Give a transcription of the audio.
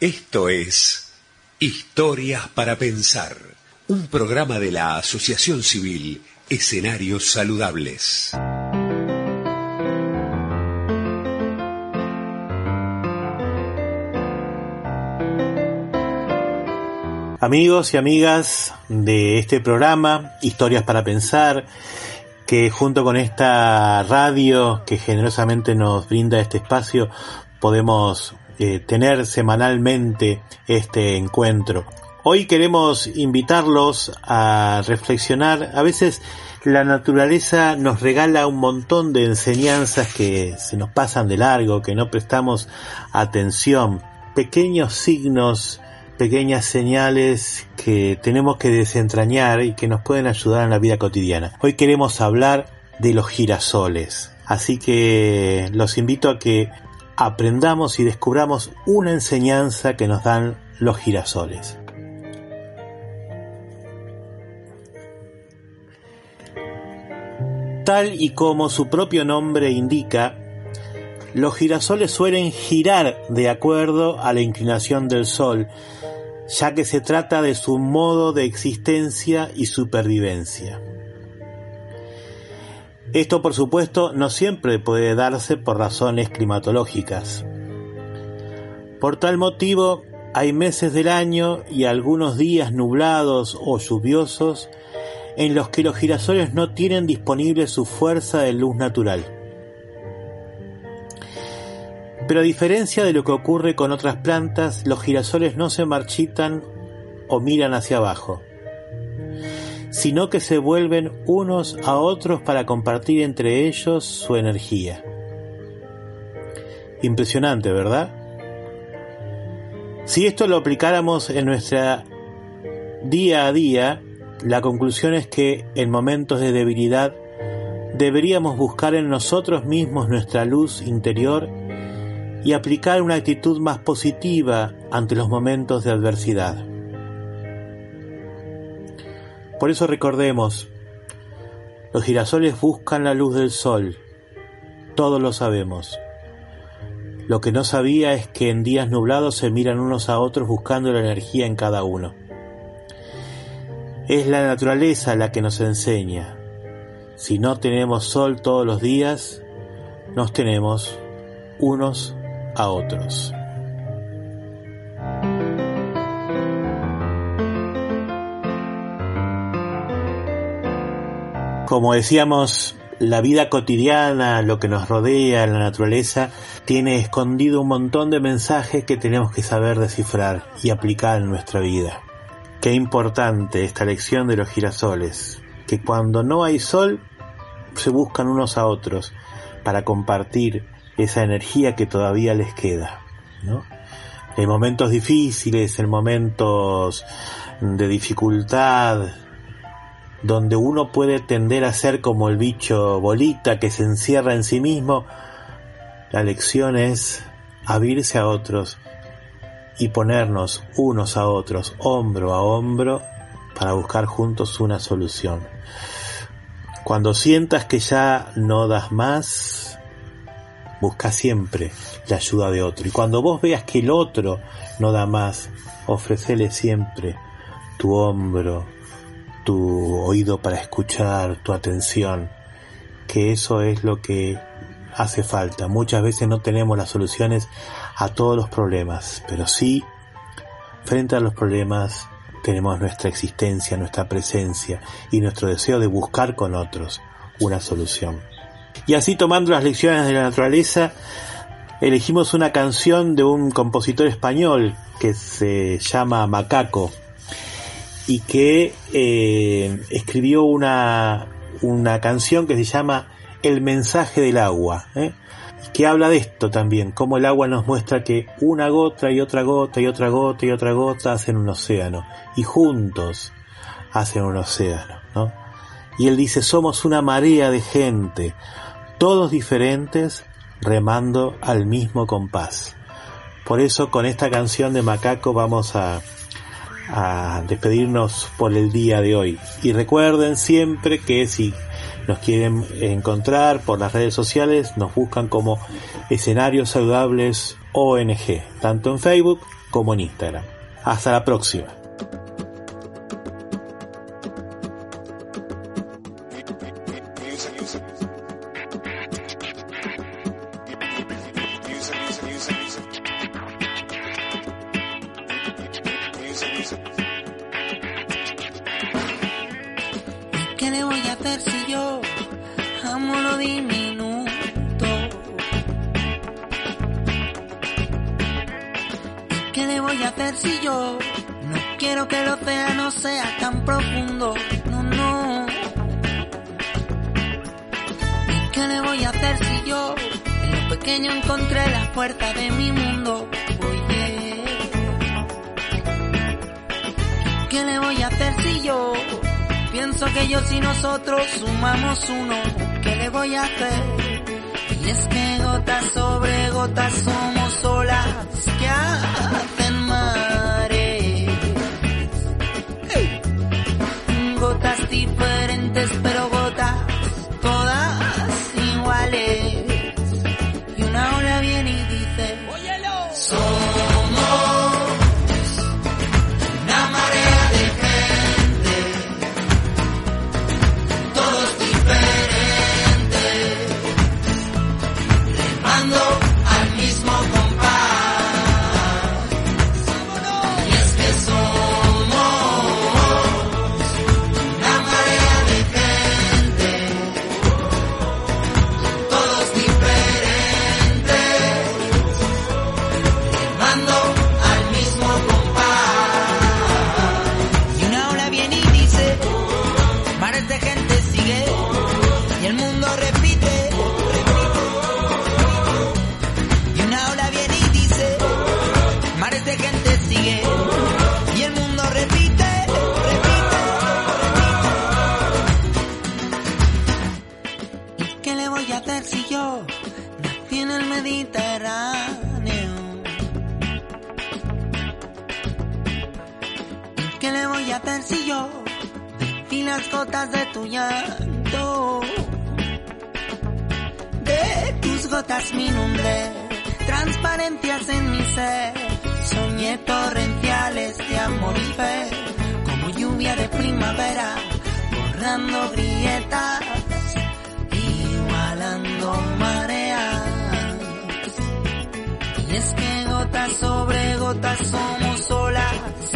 Esto es Historias para Pensar, un programa de la Asociación Civil Escenarios Saludables. Amigos y amigas de este programa, Historias para Pensar, que junto con esta radio que generosamente nos brinda este espacio, podemos eh, tener semanalmente este encuentro. Hoy queremos invitarlos a reflexionar. A veces la naturaleza nos regala un montón de enseñanzas que se nos pasan de largo, que no prestamos atención. Pequeños signos, pequeñas señales que tenemos que desentrañar y que nos pueden ayudar en la vida cotidiana. Hoy queremos hablar de los girasoles. Así que los invito a que aprendamos y descubramos una enseñanza que nos dan los girasoles. Tal y como su propio nombre indica, los girasoles suelen girar de acuerdo a la inclinación del Sol, ya que se trata de su modo de existencia y supervivencia. Esto, por supuesto, no siempre puede darse por razones climatológicas. Por tal motivo, hay meses del año y algunos días nublados o lluviosos en los que los girasoles no tienen disponible su fuerza de luz natural. Pero a diferencia de lo que ocurre con otras plantas, los girasoles no se marchitan o miran hacia abajo sino que se vuelven unos a otros para compartir entre ellos su energía. Impresionante, ¿verdad? Si esto lo aplicáramos en nuestra día a día, la conclusión es que en momentos de debilidad deberíamos buscar en nosotros mismos nuestra luz interior y aplicar una actitud más positiva ante los momentos de adversidad. Por eso recordemos, los girasoles buscan la luz del sol, todos lo sabemos. Lo que no sabía es que en días nublados se miran unos a otros buscando la energía en cada uno. Es la naturaleza la que nos enseña. Si no tenemos sol todos los días, nos tenemos unos a otros. Como decíamos, la vida cotidiana, lo que nos rodea, la naturaleza, tiene escondido un montón de mensajes que tenemos que saber descifrar y aplicar en nuestra vida. Qué importante esta lección de los girasoles, que cuando no hay sol, se buscan unos a otros para compartir esa energía que todavía les queda. En momentos difíciles, en momentos de dificultad, donde uno puede tender a ser como el bicho bolita que se encierra en sí mismo, la lección es abrirse a otros y ponernos unos a otros, hombro a hombro, para buscar juntos una solución. Cuando sientas que ya no das más, busca siempre la ayuda de otro. Y cuando vos veas que el otro no da más, ofrecele siempre tu hombro, tu oído para escuchar, tu atención, que eso es lo que hace falta. Muchas veces no tenemos las soluciones a todos los problemas, pero sí, frente a los problemas, tenemos nuestra existencia, nuestra presencia y nuestro deseo de buscar con otros una solución. Y así tomando las lecciones de la naturaleza, elegimos una canción de un compositor español que se llama Macaco, y que eh, escribió una, una canción que se llama El mensaje del agua, ¿eh? que habla de esto también, cómo el agua nos muestra que una gota y otra gota y otra gota y otra gota hacen un océano, y juntos hacen un océano, ¿no? Y él dice, somos una marea de gente, todos diferentes, remando al mismo compás. Por eso con esta canción de Macaco vamos a, a despedirnos por el día de hoy. Y recuerden siempre que si nos quieren encontrar por las redes sociales, nos buscan como escenarios saludables ONG, tanto en Facebook como en Instagram. Hasta la próxima. ¿Qué le voy a hacer si yo amo lo diminuto? ¿Qué le voy a hacer si yo no quiero que el océano sea tan profundo? No, no. ¿Qué le voy a hacer si yo en lo pequeño encontré la puerta de mi mundo? Oye. ¿Qué le voy a hacer si yo Pienso que yo si nosotros sumamos uno, ¿qué le voy a hacer? Y es que gotas sobre gotas somos olas que ¿Y qué le voy a hacer si yo y las gotas de tu llanto. De tus gotas mi nombre, transparencias en mi ser. Soñé torrenciales de amor y fe, como lluvia de primavera, borrando grietas, igualando mareas. Y es que gotas sobre gotas somos olas